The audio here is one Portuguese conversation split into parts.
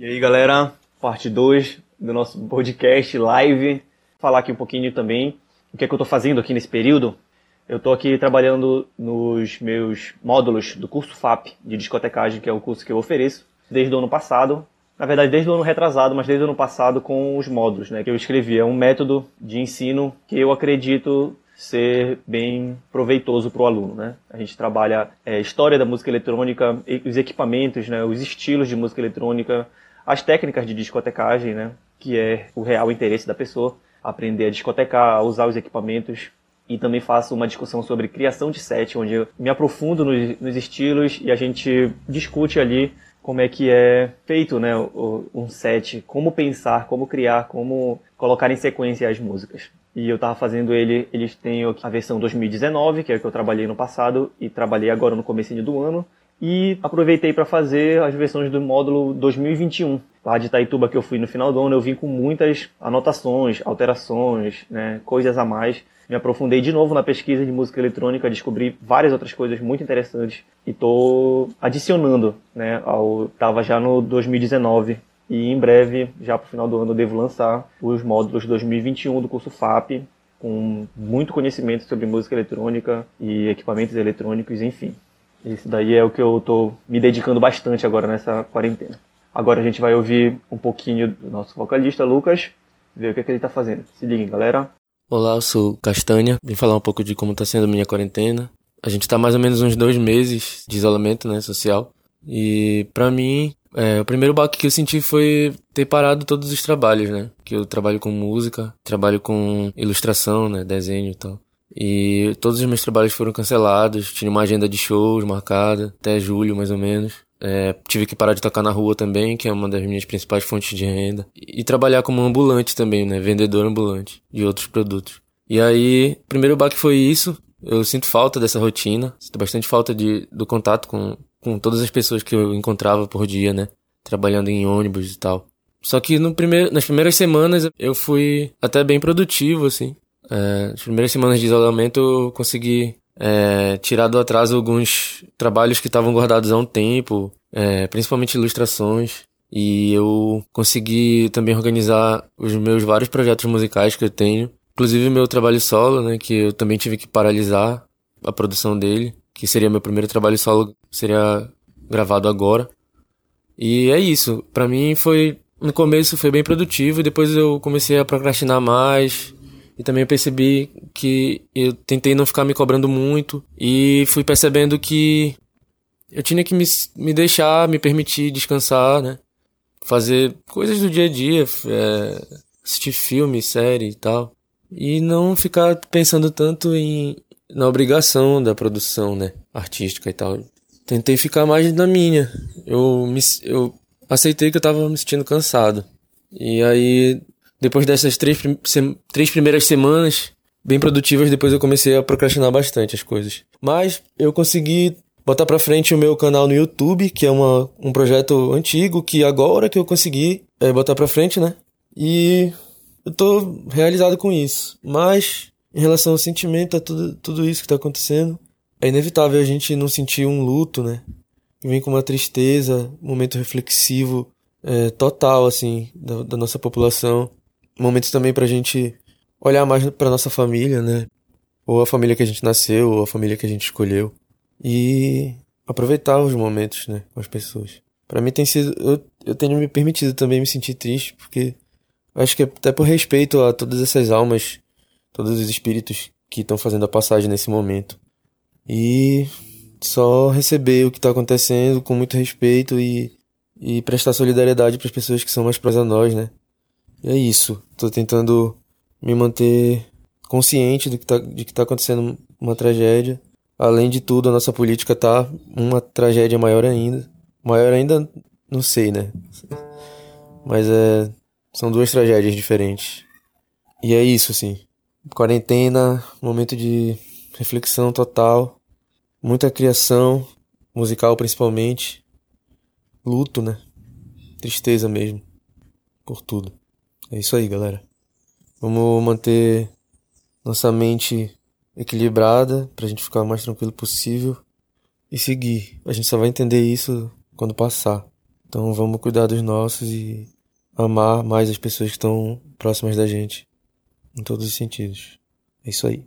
E aí, galera, parte 2 do nosso podcast live. Falar aqui um pouquinho também o que é que eu estou fazendo aqui nesse período. Eu estou aqui trabalhando nos meus módulos do curso FAP de discotecagem, que é o curso que eu ofereço, desde o ano passado. Na verdade, desde o ano retrasado, mas desde o ano passado com os módulos né, que eu escrevi. É um método de ensino que eu acredito ser bem proveitoso para o aluno. Né? A gente trabalha é, história da música eletrônica, os equipamentos, né, os estilos de música eletrônica, as técnicas de discotecagem, né, que é o real interesse da pessoa, aprender a discotecar, a usar os equipamentos. E também faço uma discussão sobre criação de set, onde eu me aprofundo nos, nos estilos e a gente discute ali como é que é feito né, um set, como pensar, como criar, como colocar em sequência as músicas. E eu estava fazendo ele, eles têm a versão 2019, que é a que eu trabalhei no passado e trabalhei agora no comecinho do ano. E aproveitei para fazer as versões do módulo 2021. Lá de Itaituba que eu fui no final do ano, eu vim com muitas anotações, alterações, né, coisas a mais. Me aprofundei de novo na pesquisa de música eletrônica, descobri várias outras coisas muito interessantes e estou adicionando, né, ao tava já no 2019 e em breve, já para o final do ano, eu devo lançar os módulos 2021 do curso FAP, com muito conhecimento sobre música eletrônica e equipamentos eletrônicos, enfim. Isso daí é o que eu estou me dedicando bastante agora nessa quarentena. Agora a gente vai ouvir um pouquinho do nosso vocalista, Lucas, ver o que, é que ele está fazendo. Se liguem, galera. Olá, eu sou Castanha. Vim falar um pouco de como está sendo a minha quarentena. A gente está mais ou menos uns dois meses de isolamento né, social. E para mim, é, o primeiro baque que eu senti foi ter parado todos os trabalhos, né? Que eu trabalho com música, trabalho com ilustração, né? Desenho e tal. E todos os meus trabalhos foram cancelados, tinha uma agenda de shows marcada, até julho mais ou menos. É, tive que parar de tocar na rua também, que é uma das minhas principais fontes de renda. E, trabalhar como ambulante também, né? Vendedor ambulante de outros produtos. E aí, primeiro baque foi isso. Eu sinto falta dessa rotina, sinto bastante falta de, do contato com, com todas as pessoas que eu encontrava por dia, né? Trabalhando em ônibus e tal. Só que no primeiro, nas primeiras semanas eu fui até bem produtivo, assim. É, nas primeiras semanas de isolamento eu consegui é, tirar do atraso alguns trabalhos que estavam guardados há um tempo, é, principalmente ilustrações. E eu consegui também organizar os meus vários projetos musicais que eu tenho. Inclusive meu trabalho solo, né, que eu também tive que paralisar a produção dele que seria meu primeiro trabalho solo, seria gravado agora. E é isso. Para mim foi no começo foi bem produtivo, depois eu comecei a procrastinar mais e também percebi que eu tentei não ficar me cobrando muito e fui percebendo que eu tinha que me, me deixar, me permitir descansar, né? Fazer coisas do dia a dia, é, assistir filme, série e tal. E não ficar pensando tanto em, na obrigação da produção, né, artística e tal. Tentei ficar mais na minha. Eu me, eu aceitei que eu tava me sentindo cansado. E aí, depois dessas três, três primeiras semanas bem produtivas, depois eu comecei a procrastinar bastante as coisas. Mas eu consegui botar pra frente o meu canal no YouTube, que é uma, um projeto antigo, que agora que eu consegui é, botar pra frente, né? E eu tô realizado com isso. Mas em relação ao sentimento, a tudo, tudo isso que está acontecendo, é inevitável a gente não sentir um luto, né? Vem com uma tristeza, um momento reflexivo é, total, assim, da, da, nossa população. Momentos também pra gente olhar mais pra nossa família, né? Ou a família que a gente nasceu, ou a família que a gente escolheu. E aproveitar os momentos, né? Com as pessoas. Para mim tem sido. Eu, eu tenho me permitido também me sentir triste, porque acho que até por respeito a todas essas almas todos os espíritos que estão fazendo a passagem nesse momento. E só receber o que está acontecendo com muito respeito e, e prestar solidariedade para as pessoas que são mais próximas a nós, né? É isso. Estou tentando me manter consciente do que tá, de que está acontecendo uma tragédia. Além de tudo, a nossa política tá uma tragédia maior ainda. Maior ainda, não sei, né? Mas é, são duas tragédias diferentes. E é isso, assim. Quarentena, momento de reflexão total, muita criação, musical principalmente, luto, né? Tristeza mesmo, por tudo. É isso aí, galera. Vamos manter nossa mente equilibrada pra gente ficar o mais tranquilo possível e seguir. A gente só vai entender isso quando passar. Então vamos cuidar dos nossos e amar mais as pessoas que estão próximas da gente, em todos os sentidos. É isso aí.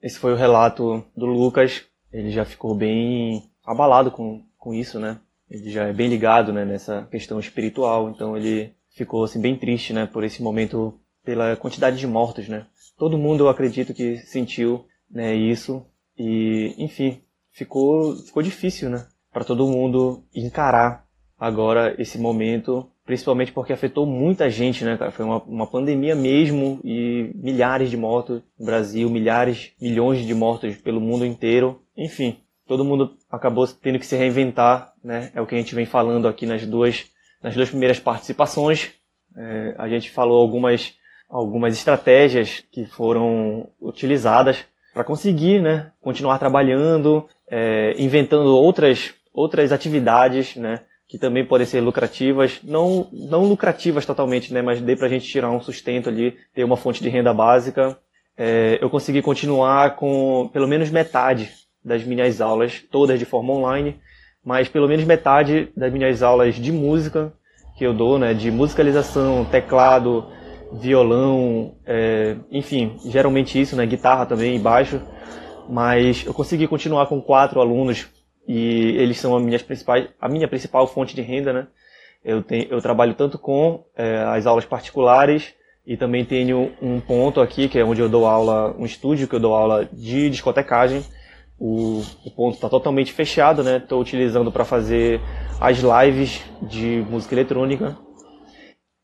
Esse foi o relato do Lucas. Ele já ficou bem abalado com, com isso, né? Ele já é bem ligado né, nessa questão espiritual, então ele ficou assim, bem triste né, por esse momento, pela quantidade de mortos. Né? Todo mundo, eu acredito, que sentiu né, isso. E, enfim, ficou, ficou difícil né, para todo mundo encarar agora esse momento, principalmente porque afetou muita gente, né, cara? Foi uma, uma pandemia mesmo e milhares de mortos no Brasil, milhares, milhões de mortos pelo mundo inteiro. Enfim, todo mundo acabou tendo que se reinventar, né? É o que a gente vem falando aqui nas duas, nas duas primeiras participações. É, a gente falou algumas, algumas estratégias que foram utilizadas para conseguir, né, continuar trabalhando, é, inventando outras, outras atividades, né, que também podem ser lucrativas, não, não lucrativas totalmente, né, mas dê para a gente tirar um sustento ali, ter uma fonte de renda básica. É, eu consegui continuar com pelo menos metade das minhas aulas, todas de forma online, mas pelo menos metade das minhas aulas de música que eu dou, né, de musicalização, teclado, violão, é, enfim, geralmente isso, né, guitarra também, baixo, mas eu consegui continuar com quatro alunos e eles são a minha, principais, a minha principal fonte de renda, né? Eu, tenho, eu trabalho tanto com é, as aulas particulares e também tenho um ponto aqui, que é onde eu dou aula, um estúdio que eu dou aula de discotecagem. O, o ponto está totalmente fechado, né? Estou utilizando para fazer as lives de música eletrônica.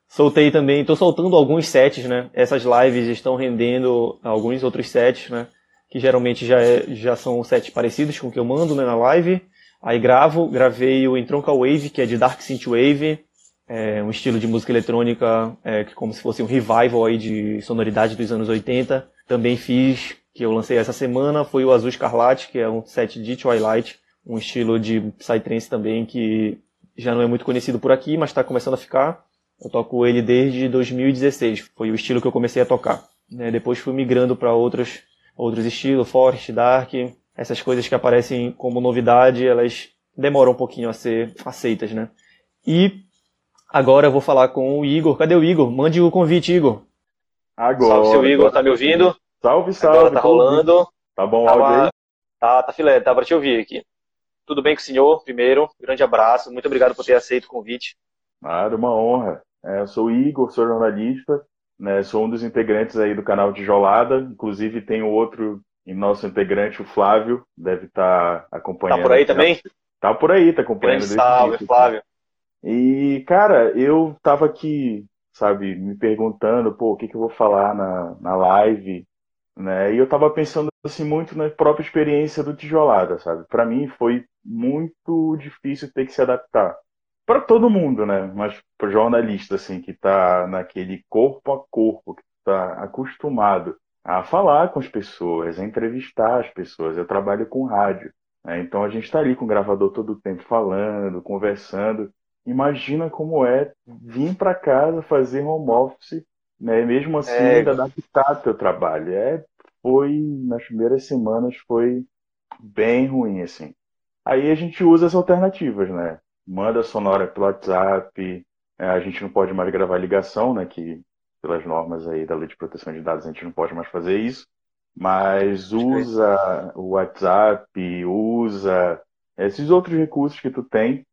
Soltei também, estou soltando alguns sets, né? Essas lives estão rendendo alguns outros sets, né? que geralmente já, é, já são sets parecidos com o que eu mando né, na live. Aí gravo, gravei o Entronca Wave, que é de Dark Synthwave, é um estilo de música eletrônica é, que como se fosse um revival aí de sonoridade dos anos 80. Também fiz, que eu lancei essa semana, foi o Azul Escarlate, que é um set de Twilight, um estilo de Psytrance também que já não é muito conhecido por aqui, mas está começando a ficar. Eu toco ele desde 2016, foi o estilo que eu comecei a tocar. Né? Depois fui migrando para outros outros estilos, Forest, Dark, essas coisas que aparecem como novidade, elas demoram um pouquinho a ser aceitas, né? E agora eu vou falar com o Igor. Cadê o Igor? Mande o convite, Igor. Agora. Salve, seu Igor, tá me ouvindo? Salve, salve. Agora tá rolando. Tá bom tá, áudio aí? Tá, tá filé, tá pra te ouvir aqui. Tudo bem com o senhor? Primeiro, grande abraço. Muito obrigado por ter aceito o convite. Claro, uma honra. É, eu sou o Igor, sou jornalista, né? Sou um dos integrantes aí do canal Tijolada, inclusive tem outro nosso integrante, o Flávio, deve estar tá acompanhando. Tá por aí também? Tá por aí, tá acompanhando. Grande salve, Flávio. E, cara, eu tava aqui, sabe, me perguntando, pô, o que, que eu vou falar na, na live, né? E eu tava pensando, assim, muito na própria experiência do Tijolada, sabe? Para mim foi muito difícil ter que se adaptar para todo mundo, né? Mas para jornalista assim que está naquele corpo a corpo, que está acostumado a falar com as pessoas, a entrevistar as pessoas. Eu trabalho com rádio, né? então a gente está ali com o gravador todo o tempo falando, conversando. Imagina como é vir para casa fazer home office, né? Mesmo assim é... ainda adaptar teu trabalho. É, foi nas primeiras semanas foi bem ruim assim. Aí a gente usa as alternativas, né? manda sonora pelo WhatsApp. É, a gente não pode mais gravar ligação, né? Que pelas normas aí da lei de proteção de dados a gente não pode mais fazer isso. Mas usa o WhatsApp, usa esses outros recursos que tu tem.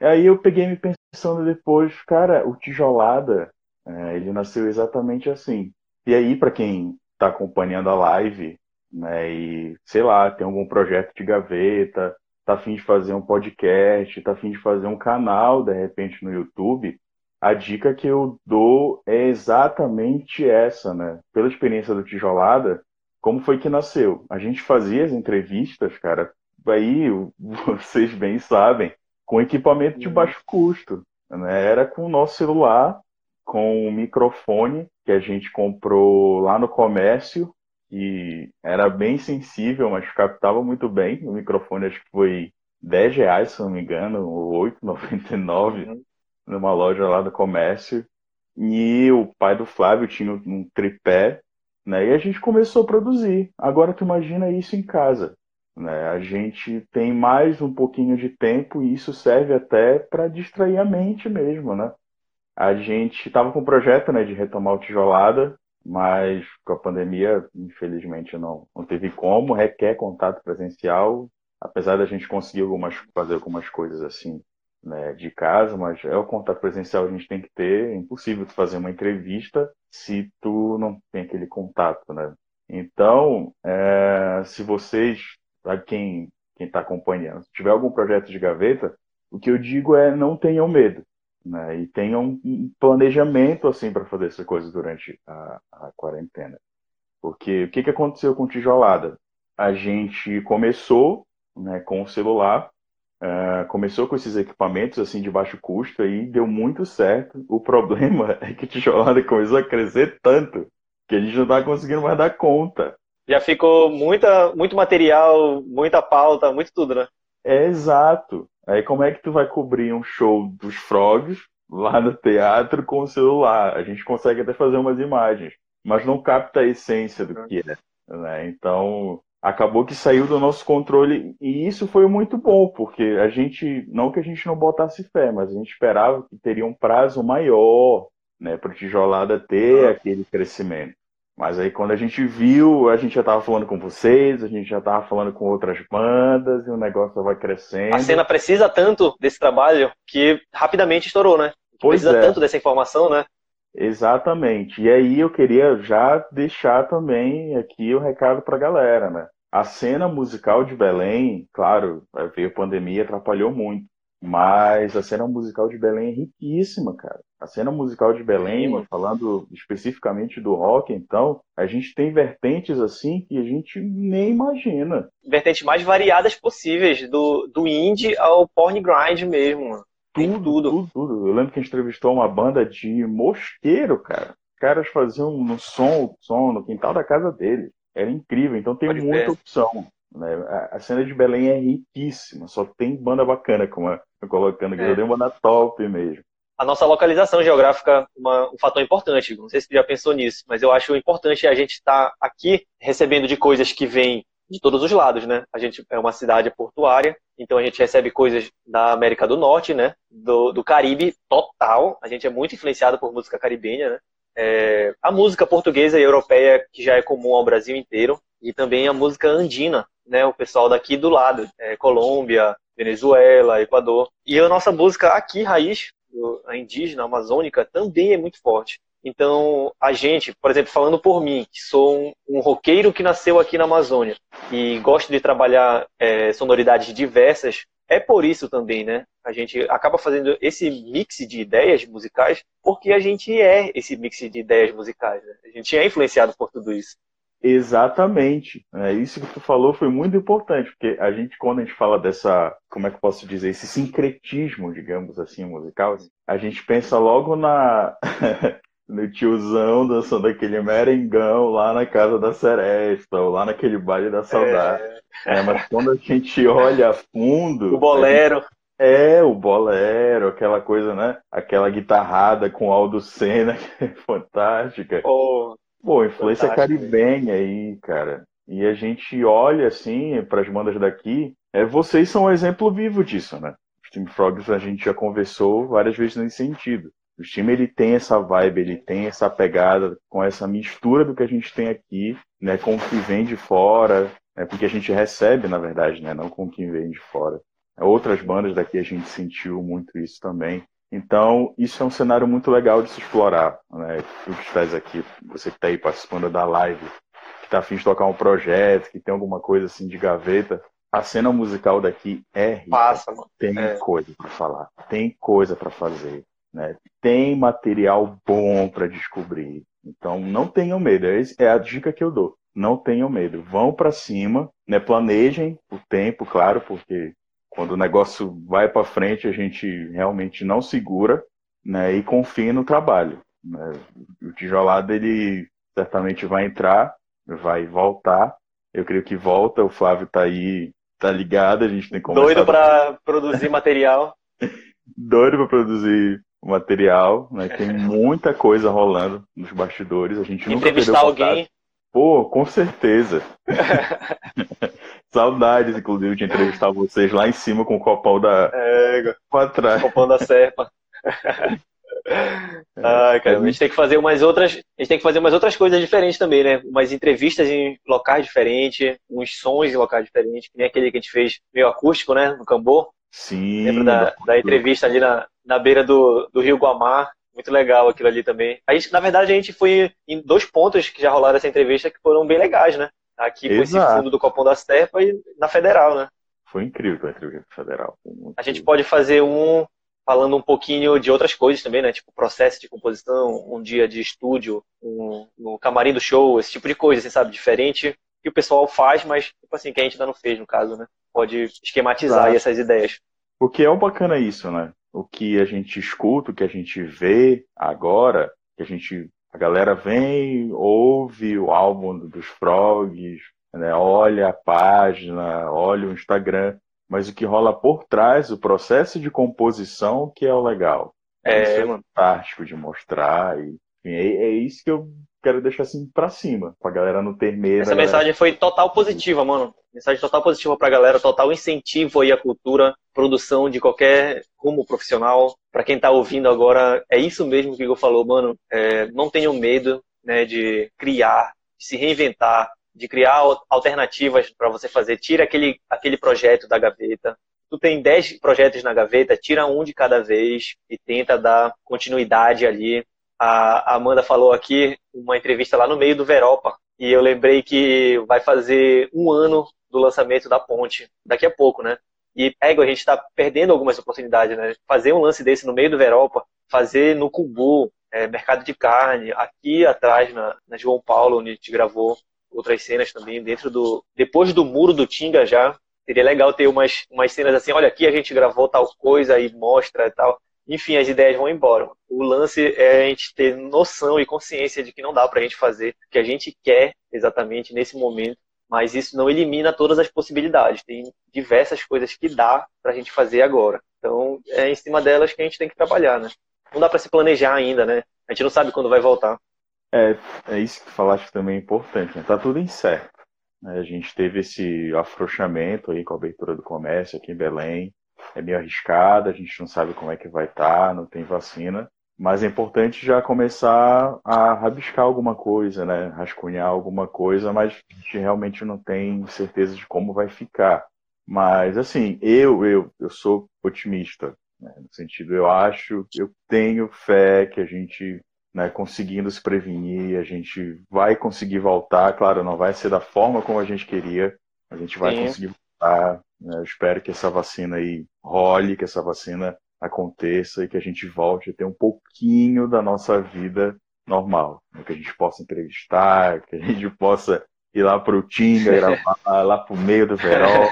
E aí eu peguei me pensando depois, cara, o Tijolada, é, ele nasceu exatamente assim. E aí, para quem está acompanhando a live, né, e sei lá, tem algum projeto de gaveta, tá afim de fazer um podcast, tá afim de fazer um canal, de repente, no YouTube, a dica que eu dou é exatamente essa, né? Pela experiência do Tijolada, como foi que nasceu? A gente fazia as entrevistas, cara, aí vocês bem sabem, com equipamento de uhum. baixo custo. Né? Era com o nosso celular, com o microfone que a gente comprou lá no comércio, que era bem sensível, mas captava muito bem. O microfone acho que foi 10 reais, se não me engano, ou 8,99 uhum. numa loja lá do comércio. E o pai do Flávio tinha um tripé, né? E a gente começou a produzir. Agora tu imagina isso em casa. Né? A gente tem mais um pouquinho de tempo e isso serve até para distrair a mente mesmo, né? A gente estava com um projeto né, de retomar o Tijolada, mas com a pandemia, infelizmente, não, não teve como, requer contato presencial, apesar da gente conseguir algumas, fazer algumas coisas assim né, de casa, mas é o contato presencial que a gente tem que ter, é impossível tu fazer uma entrevista se tu não tem aquele contato, né? Então, é, se vocês para quem quem está acompanhando. Tiver algum projeto de gaveta, o que eu digo é não tenham medo, né? E tenham um planejamento assim para fazer essa coisa durante a, a quarentena. Porque o que, que aconteceu com tijolada? A gente começou né, com o celular, uh, começou com esses equipamentos assim de baixo custo e deu muito certo. O problema é que tijolada começou a crescer tanto que a gente não está conseguindo mais dar conta já ficou muita, muito material, muita pauta, muito tudo, né? É exato. Aí como é que tu vai cobrir um show dos Frogs lá no teatro com o celular? A gente consegue até fazer umas imagens, mas não capta a essência do que é. Né? Então acabou que saiu do nosso controle e isso foi muito bom, porque a gente, não que a gente não botasse fé, mas a gente esperava que teria um prazo maior né, para o Tijolada ter aquele crescimento. Mas aí quando a gente viu, a gente já estava falando com vocês, a gente já estava falando com outras bandas e o negócio vai crescendo. A cena precisa tanto desse trabalho que rapidamente estourou, né? Pois precisa é. tanto dessa informação, né? Exatamente. E aí eu queria já deixar também aqui o recado para a galera, né? A cena musical de Belém, claro, veio a pandemia, atrapalhou muito. Mas a cena musical de Belém é riquíssima, cara. A cena musical de Belém, Sim. falando especificamente do rock, então, a gente tem vertentes assim que a gente nem imagina. Vertentes mais variadas possíveis, do, do indie ao porn grind mesmo. Tudo, tudo, tudo, tudo. Eu lembro que a gente entrevistou uma banda de mosqueiro, cara. Os caras faziam no som, som no quintal da casa deles. Era incrível, então tem Pode muita opção. Né? A cena de Belém é riquíssima, só tem banda bacana, como eu colocando aqui, é. eu dei banda top mesmo. A nossa localização geográfica uma, um fator importante, não sei se você já pensou nisso, mas eu acho importante a gente estar tá aqui recebendo de coisas que vêm de todos os lados, né? A gente é uma cidade portuária, então a gente recebe coisas da América do Norte, né? Do, do Caribe total. A gente é muito influenciado por música caribenha, né? É, a música portuguesa e europeia, que já é comum ao Brasil inteiro, e também a música andina, né? O pessoal daqui do lado, é, Colômbia, Venezuela, Equador. E a nossa música aqui, raiz, a indígena, a amazônica, também é muito forte. Então, a gente, por exemplo, falando por mim, que sou um, um roqueiro que nasceu aqui na Amazônia e gosto de trabalhar é, sonoridades diversas, é por isso também, né? A gente acaba fazendo esse mix de ideias musicais porque a gente é esse mix de ideias musicais. Né? A gente é influenciado por tudo isso. Exatamente. É, isso que tu falou foi muito importante, porque a gente, quando a gente fala dessa, como é que eu posso dizer, esse sincretismo, digamos assim, musical, a gente pensa logo na no tiozão dançando aquele merengão lá na casa da Seresta, ou lá naquele baile da saudade. É. É, mas quando a gente olha a fundo. O bolero. Gente... É, o bolero, aquela coisa, né? Aquela guitarrada com Aldo Senna, que é fantástica. Oh, Pô, influência Fantástico. caribenha aí, cara. E a gente olha assim para as bandas daqui, é, vocês são um exemplo vivo disso, né? Os Team Frogs a gente já conversou várias vezes nesse sentido. O time ele tem essa vibe, ele tem essa pegada com essa mistura do que a gente tem aqui, né, com o que vem de fora, né, porque a gente recebe, na verdade, né, não com o que vem de fora. Outras bandas daqui a gente sentiu muito isso também. Então, isso é um cenário muito legal de se explorar. Né? Tu que estás aqui, você que está aí participando da live, que está afim de tocar um projeto, que tem alguma coisa assim de gaveta, a cena musical daqui é rica. Passa, mano. Tem é. coisa para falar, tem coisa para fazer, né? tem material bom para descobrir. Então, não tenham medo. É a dica que eu dou. Não tenham medo. Vão para cima, né? planejem o tempo, claro, porque quando o negócio vai para frente, a gente realmente não segura né, e confia no trabalho. Né? O tijolado, ele certamente vai entrar, vai voltar. Eu creio que volta, o Flávio está aí, tá ligado, a gente tem como. Doido para produzir material. Doido para produzir material, né? Tem muita coisa rolando nos bastidores. A gente nunca Entrevistar alguém. Pô, com certeza. Saudades, inclusive, de entrevistar vocês lá em cima com o copão da. É, pra trás. Copão da Serpa. Ai, cara, a gente tem que fazer umas outras, a gente tem que fazer umas outras coisas diferentes também, né? Umas entrevistas em locais diferentes, uns sons em locais diferentes, que nem aquele que a gente fez meio acústico, né? No Cambô. Sim. Lembra da, da entrevista ali na, na beira do, do Rio Guamar? Muito legal aquilo ali também. A gente, na verdade, a gente foi em dois pontos que já rolaram essa entrevista que foram bem legais, né? Aqui com esse fundo do Copão da Serpa e na Federal, né? Foi incrível a entrevista federal. A gente pode fazer um falando um pouquinho de outras coisas também, né? Tipo processo de composição, um dia de estúdio, um, no camarim do show, esse tipo de coisa, assim, sabe? Diferente que o pessoal faz, mas tipo assim, que a gente ainda não fez, no caso, né? Pode esquematizar essas ideias. O que é o bacana isso, né? O que a gente escuta, o que a gente vê agora, que a gente a galera vem, ouve o álbum dos Frogs, né? olha a página, olha o Instagram, mas o que rola por trás, o processo de composição, que é o legal. É, isso é fantástico de mostrar e é, é isso que eu quero deixar assim pra cima, pra galera não ter medo. Essa mensagem foi total positiva, mano. Mensagem total positiva pra galera, total incentivo aí à cultura, produção de qualquer rumo profissional. Pra quem tá ouvindo agora, é isso mesmo que o Igor falou, mano. É, não tenham medo, né, de criar, de se reinventar, de criar alternativas para você fazer. Tira aquele, aquele projeto da gaveta. Tu tem 10 projetos na gaveta, tira um de cada vez e tenta dar continuidade ali. A Amanda falou aqui uma entrevista lá no meio do Veropa. E eu lembrei que vai fazer um ano do lançamento da ponte, daqui a pouco, né? E pego, a gente está perdendo algumas oportunidades, né? Fazer um lance desse no meio do Veropa, fazer no Cubu, é, mercado de carne, aqui atrás na, na João Paulo, onde a gente gravou, outras cenas também dentro do. Depois do muro do Tinga já. Seria legal ter umas, umas cenas assim, olha, aqui a gente gravou tal coisa e mostra e tal. Enfim, as ideias vão embora. O lance é a gente ter noção e consciência de que não dá pra gente fazer o que a gente quer exatamente nesse momento, mas isso não elimina todas as possibilidades. Tem diversas coisas que dá pra gente fazer agora. Então, é em cima delas que a gente tem que trabalhar, né? Não dá para se planejar ainda, né? A gente não sabe quando vai voltar. É, é isso que tu falaste também é importante, né? Tá tudo incerto. Né? A gente teve esse afrouxamento aí com a abertura do comércio aqui em Belém. É meio arriscado, a gente não sabe como é que vai estar, tá, não tem vacina. Mas é importante já começar a rabiscar alguma coisa, né? Rascunhar alguma coisa, mas a gente realmente não tem certeza de como vai ficar. Mas, assim, eu, eu, eu sou otimista. Né? No sentido, eu acho, eu tenho fé que a gente né, conseguindo se prevenir, a gente vai conseguir voltar. Claro, não vai ser da forma como a gente queria, a gente vai Sim. conseguir voltar. Né, eu espero que essa vacina aí role, que essa vacina aconteça e que a gente volte a ter um pouquinho da nossa vida normal, né, que a gente possa entrevistar, que a gente possa ir lá para o Tinga, gravar lá para o meio do verão,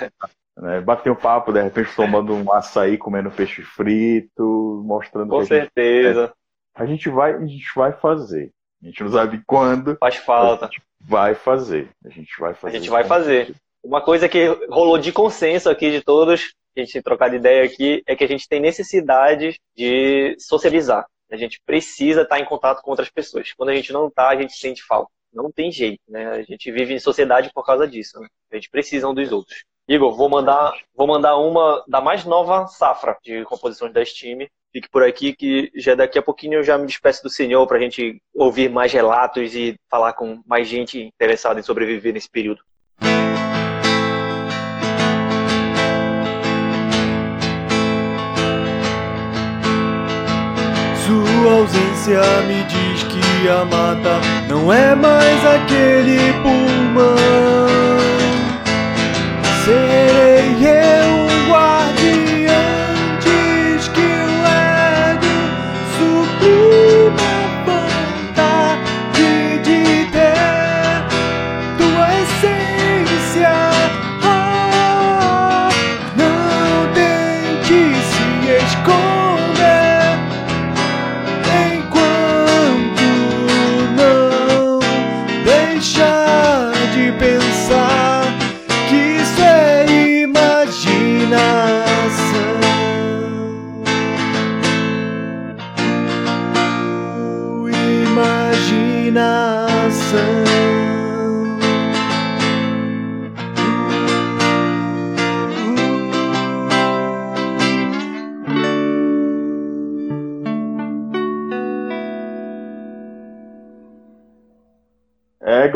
né, bater um papo, de repente tomando um açaí, comendo peixe frito, mostrando Com certeza. Gente a gente vai, a gente vai fazer. A gente não sabe quando. Faz falta. A gente vai fazer. A gente vai fazer. A gente vai fazer. Uma coisa que rolou de consenso aqui de todos, a gente tem trocado ideia aqui, é que a gente tem necessidade de socializar. A gente precisa estar em contato com outras pessoas. Quando a gente não está, a gente sente falta. Não tem jeito, né? A gente vive em sociedade por causa disso. Né? A gente precisa um dos outros. Igor, vou mandar, vou mandar uma da mais nova safra de composições da Steam. Fique por aqui que já daqui a pouquinho eu já me despeço do senhor para a gente ouvir mais relatos e falar com mais gente interessada em sobreviver nesse período. Sua ausência me diz que a mata não é mais aquele pulmão. Serei eu um guardião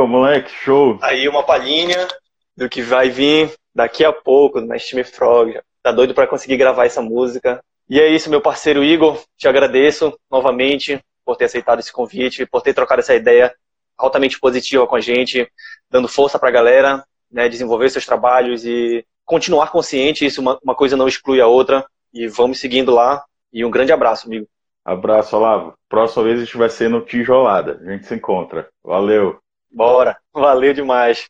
Moleque, show. Aí uma palhinha do que vai vir daqui a pouco do Mestre Frog. Tá doido para conseguir gravar essa música. E é isso, meu parceiro Igor. Te agradeço novamente por ter aceitado esse convite, por ter trocado essa ideia altamente positiva com a gente, dando força para a galera, né, desenvolver seus trabalhos e continuar consciente. Isso uma, uma coisa não exclui a outra. E vamos seguindo lá. E um grande abraço, amigo. Abraço, Olavo. Próxima vez a gente vai ser no Tijolada. A gente se encontra. Valeu. Bora. Valeu demais.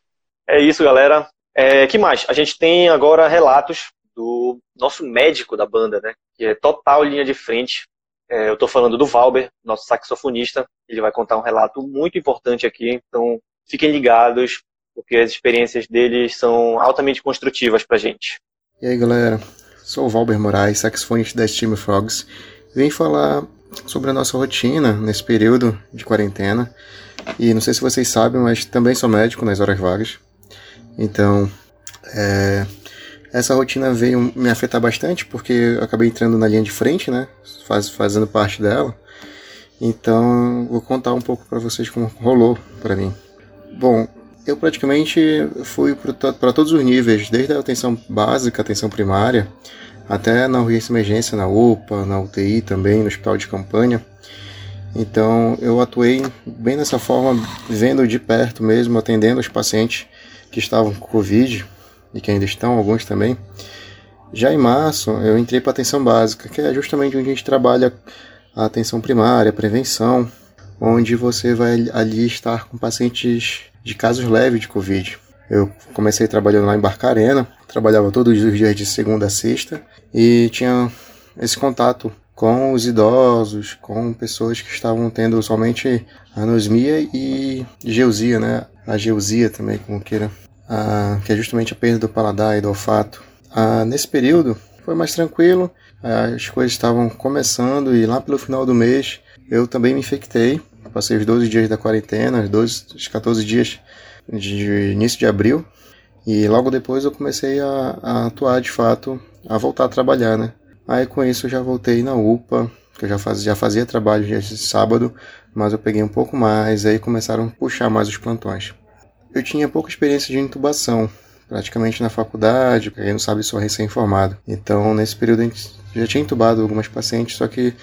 É isso, galera. É, que mais? A gente tem agora relatos do nosso médico da banda, né? Que é total linha de frente. É, eu estou falando do Valber, nosso saxofonista. Ele vai contar um relato muito importante aqui. Então, fiquem ligados, porque as experiências dele são altamente construtivas pra gente. E aí, galera? Sou o Valber Moraes, saxofonista da Steam Frogs. Vim falar sobre a nossa rotina nesse período de quarentena. E não sei se vocês sabem, mas também sou médico nas horas vagas. Então, é, essa rotina veio me afetar bastante porque eu acabei entrando na linha de frente, né? Faz, fazendo parte dela. Então, vou contar um pouco para vocês como rolou para mim. Bom, eu praticamente fui para todos os níveis, desde a atenção básica, atenção primária, até na urgência emergência, na UPA, na UTI também, no hospital de campanha. Então eu atuei bem dessa forma, vendo de perto mesmo, atendendo os pacientes que estavam com Covid e que ainda estão, alguns também. Já em março, eu entrei para atenção básica, que é justamente onde a gente trabalha a atenção primária, a prevenção, onde você vai ali estar com pacientes de casos leves de Covid. Eu comecei trabalhando lá em Barcarena, trabalhava todos os dias de segunda a sexta e tinha esse contato com os idosos, com pessoas que estavam tendo somente anosmia e geusia, né? A geusia também, como queira, ah, que é justamente a perda do paladar e do olfato. Ah, nesse período foi mais tranquilo, as coisas estavam começando e lá pelo final do mês eu também me infectei. Passei os 12 dias da quarentena, os, 12, os 14 dias de início de abril, e logo depois eu comecei a, a atuar de fato, a voltar a trabalhar, né? Aí com isso eu já voltei na UPA, que eu já fazia, já fazia trabalho de sábado, mas eu peguei um pouco mais, aí começaram a puxar mais os plantões. Eu tinha pouca experiência de intubação, praticamente na faculdade, quem não sabe sou recém-formado. Então nesse período a gente já tinha intubado algumas pacientes, só que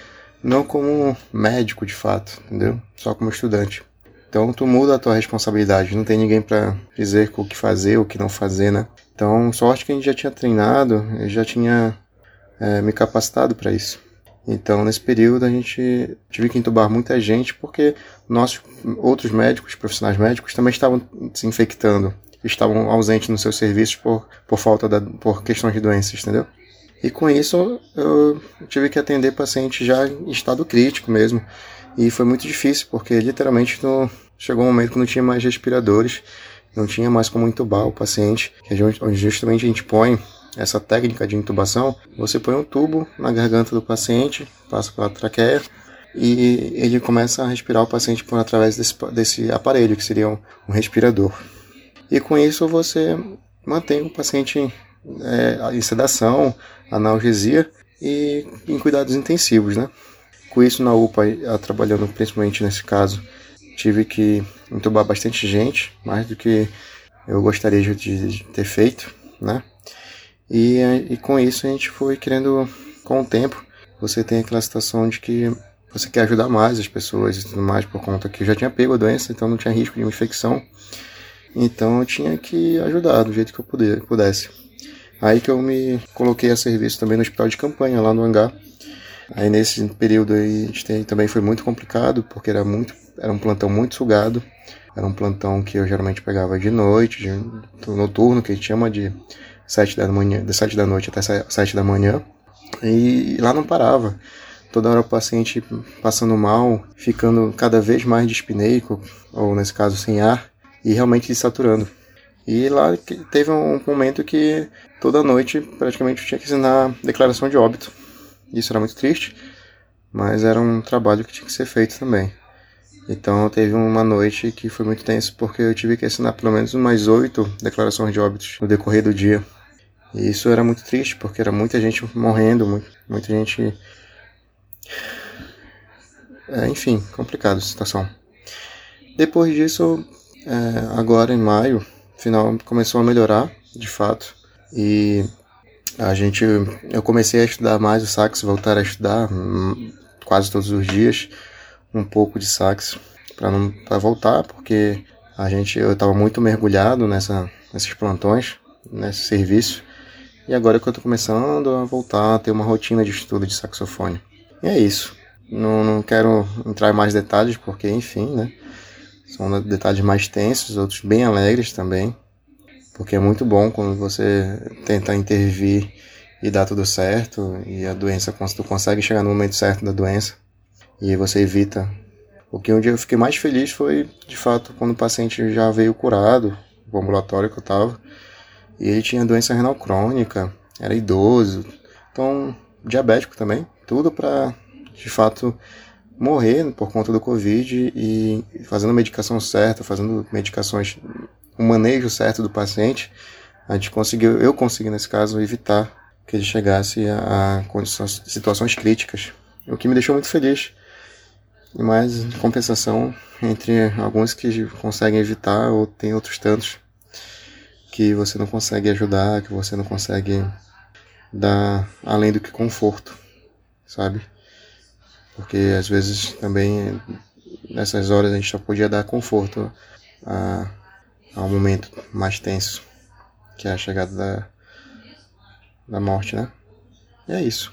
não como médico de fato, entendeu? Só como estudante. Então tu muda a tua responsabilidade, não tem ninguém para dizer o que fazer, o que não fazer, né? Então sorte que a gente já tinha treinado, eu já tinha é, me capacitado para isso. Então, nesse período, a gente tive que entubar muita gente porque nossos outros médicos, profissionais médicos, também estavam se infectando, estavam ausentes nos seus serviços por, por falta da, por questões de doenças, entendeu? E com isso, eu tive que atender pacientes já em estado crítico mesmo. E foi muito difícil, porque literalmente no, chegou um momento que não tinha mais respiradores, não tinha mais como entubar o paciente, que é justamente a gente põe essa técnica de intubação, você põe um tubo na garganta do paciente, passa pela traqueia e ele começa a respirar o paciente por através desse, desse aparelho, que seria um, um respirador. E com isso você mantém o paciente é, em sedação, analgesia e em cuidados intensivos, né? Com isso na UPA, trabalhando principalmente nesse caso, tive que entubar bastante gente, mais do que eu gostaria de, de ter feito, né? E, e com isso a gente foi querendo, com o tempo, você tem aquela situação de que você quer ajudar mais as pessoas e tudo mais, por conta que eu já tinha pego a doença, então não tinha risco de uma infecção. Então eu tinha que ajudar do jeito que eu pudesse. Aí que eu me coloquei a serviço também no hospital de campanha, lá no hangar. Aí nesse período aí também foi muito complicado, porque era muito era um plantão muito sugado. Era um plantão que eu geralmente pegava de noite, de, noturno, que a gente chama de sete da manhã, de sete da noite até sete da manhã. E lá não parava. Toda hora o paciente passando mal, ficando cada vez mais dispneico, ou nesse caso sem ar, e realmente se saturando. E lá teve um momento que toda noite praticamente tinha que assinar declaração de óbito. Isso era muito triste, mas era um trabalho que tinha que ser feito também. Então teve uma noite que foi muito tenso porque eu tive que assinar pelo menos umas oito declarações de óbitos no decorrer do dia. E isso era muito triste, porque era muita gente morrendo, muita gente. É, enfim, complicado a situação. Depois disso, é, agora em maio, final começou a melhorar, de fato. E a gente, eu comecei a estudar mais o sax, voltar a estudar hum, quase todos os dias, um pouco de sax para não para voltar, porque a gente eu estava muito mergulhado nessa nesses plantões, nesse serviço. E agora que eu estou começando a voltar a ter uma rotina de estudo de saxofone. E é isso. Não, não quero entrar em mais detalhes, porque, enfim, né? São detalhes mais tensos, outros bem alegres também. Porque é muito bom quando você tenta intervir e dá tudo certo, e a doença, tu consegue chegar no momento certo da doença, e você evita. O que um dia eu fiquei mais feliz foi, de fato, quando o paciente já veio curado, o ambulatório que eu tava, e ele tinha doença renal crônica, era idoso, então diabético também, tudo para de fato morrer por conta do Covid e fazendo medicação certa, fazendo medicações, o manejo certo do paciente, a gente conseguiu, eu consegui nesse caso evitar que ele chegasse a, condições, situações críticas, o que me deixou muito feliz. E mais compensação entre alguns que conseguem evitar ou tem outros tantos que você não consegue ajudar, que você não consegue dar além do que conforto, sabe? Porque às vezes também nessas horas a gente só podia dar conforto a, a um momento mais tenso, que é a chegada da, da morte, né? E é isso.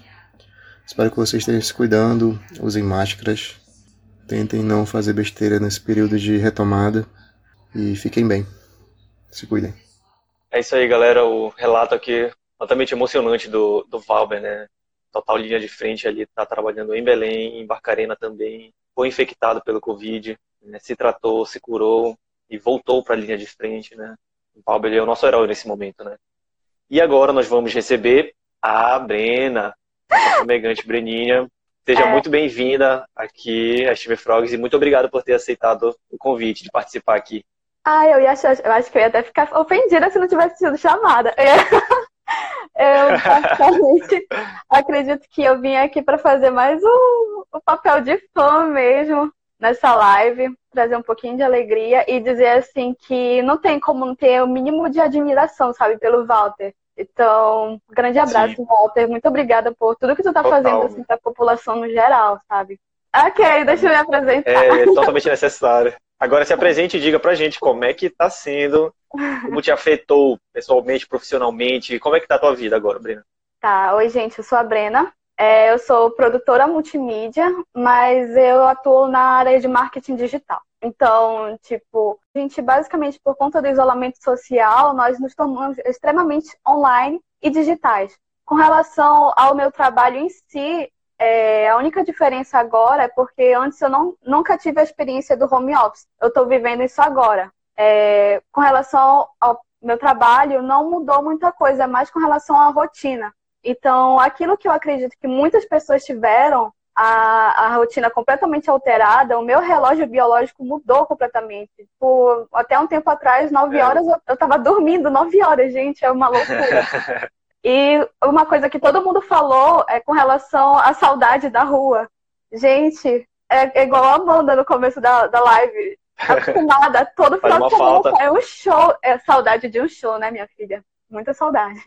Espero que vocês estejam se cuidando, usem máscaras, tentem não fazer besteira nesse período de retomada e fiquem bem. Se cuidem. É isso aí, galera. O relato aqui altamente emocionante do, do Valber, né? total linha de frente ali, está trabalhando em Belém, em Barcarena também, foi infectado pelo Covid, né, se tratou, se curou e voltou para a linha de frente, né? O Paulo é o nosso herói nesse momento, né? E agora nós vamos receber a Brena, a fumegante Breninha. Seja é. muito bem-vinda aqui a Steve Frogs e muito obrigado por ter aceitado o convite de participar aqui. Ah, eu ia achar, eu acho que eu ia até ficar ofendida se não tivesse sido chamada. Eu acredito que eu vim aqui para fazer mais o, o papel de fã mesmo nessa live, trazer um pouquinho de alegria e dizer assim que não tem como não ter o mínimo de admiração, sabe, pelo Walter. Então, grande abraço, Sim. Walter. Muito obrigada por tudo que tu tá Total. fazendo assim, para a população no geral, sabe? Ok, deixa eu me apresentar. É totalmente necessário. Agora se apresente e diga pra gente como é que tá sendo, como te afetou pessoalmente, profissionalmente, como é que tá a tua vida agora, Brena? Tá, oi gente, eu sou a Brena, é, eu sou produtora multimídia, mas eu atuo na área de marketing digital. Então, tipo, a gente basicamente por conta do isolamento social, nós nos tornamos extremamente online e digitais. Com relação ao meu trabalho em si, é, a única diferença agora é porque antes eu não, nunca tive a experiência do home office. Eu estou vivendo isso agora. É, com relação ao meu trabalho, não mudou muita coisa, é mais com relação à rotina. Então, aquilo que eu acredito que muitas pessoas tiveram, a, a rotina completamente alterada, o meu relógio biológico mudou completamente. Por, até um tempo atrás, nove é. horas, eu estava dormindo, nove horas, gente, é uma loucura. E uma coisa que todo mundo falou é com relação à saudade da rua. Gente, é, é igual a Amanda no começo da, da live. Acostumada, todo final de semana é um show. É saudade de um show, né, minha filha? Muita saudade.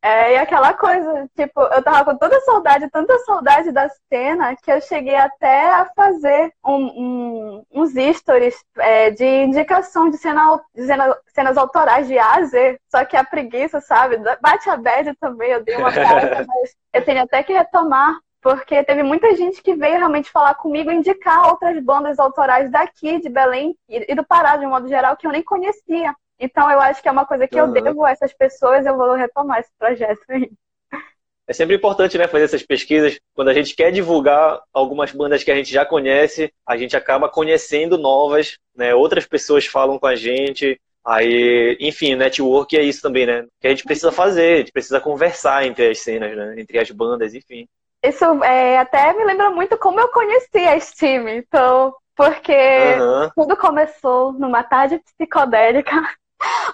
É, e aquela coisa, tipo, eu tava com tanta saudade, tanta saudade da cena, que eu cheguei até a fazer um, um, uns stories é, de indicação de, cena, de cena, cenas autorais de A a Z, só que a preguiça, sabe? Bate a bad também, eu dei uma pausa, mas eu tenho até que retomar, porque teve muita gente que veio realmente falar comigo, indicar outras bandas autorais daqui, de Belém e do Pará, de um modo geral, que eu nem conhecia. Então, eu acho que é uma coisa que uhum. eu devo a essas pessoas, eu vou retomar esse projeto aí. É sempre importante, né, fazer essas pesquisas. Quando a gente quer divulgar algumas bandas que a gente já conhece, a gente acaba conhecendo novas, né? Outras pessoas falam com a gente. Aí, enfim, network é isso também, né? Que a gente precisa fazer, a gente precisa conversar entre as cenas, né? Entre as bandas, enfim. Isso é, até me lembra muito como eu conheci a Steam, então, porque uhum. tudo começou numa tarde psicodélica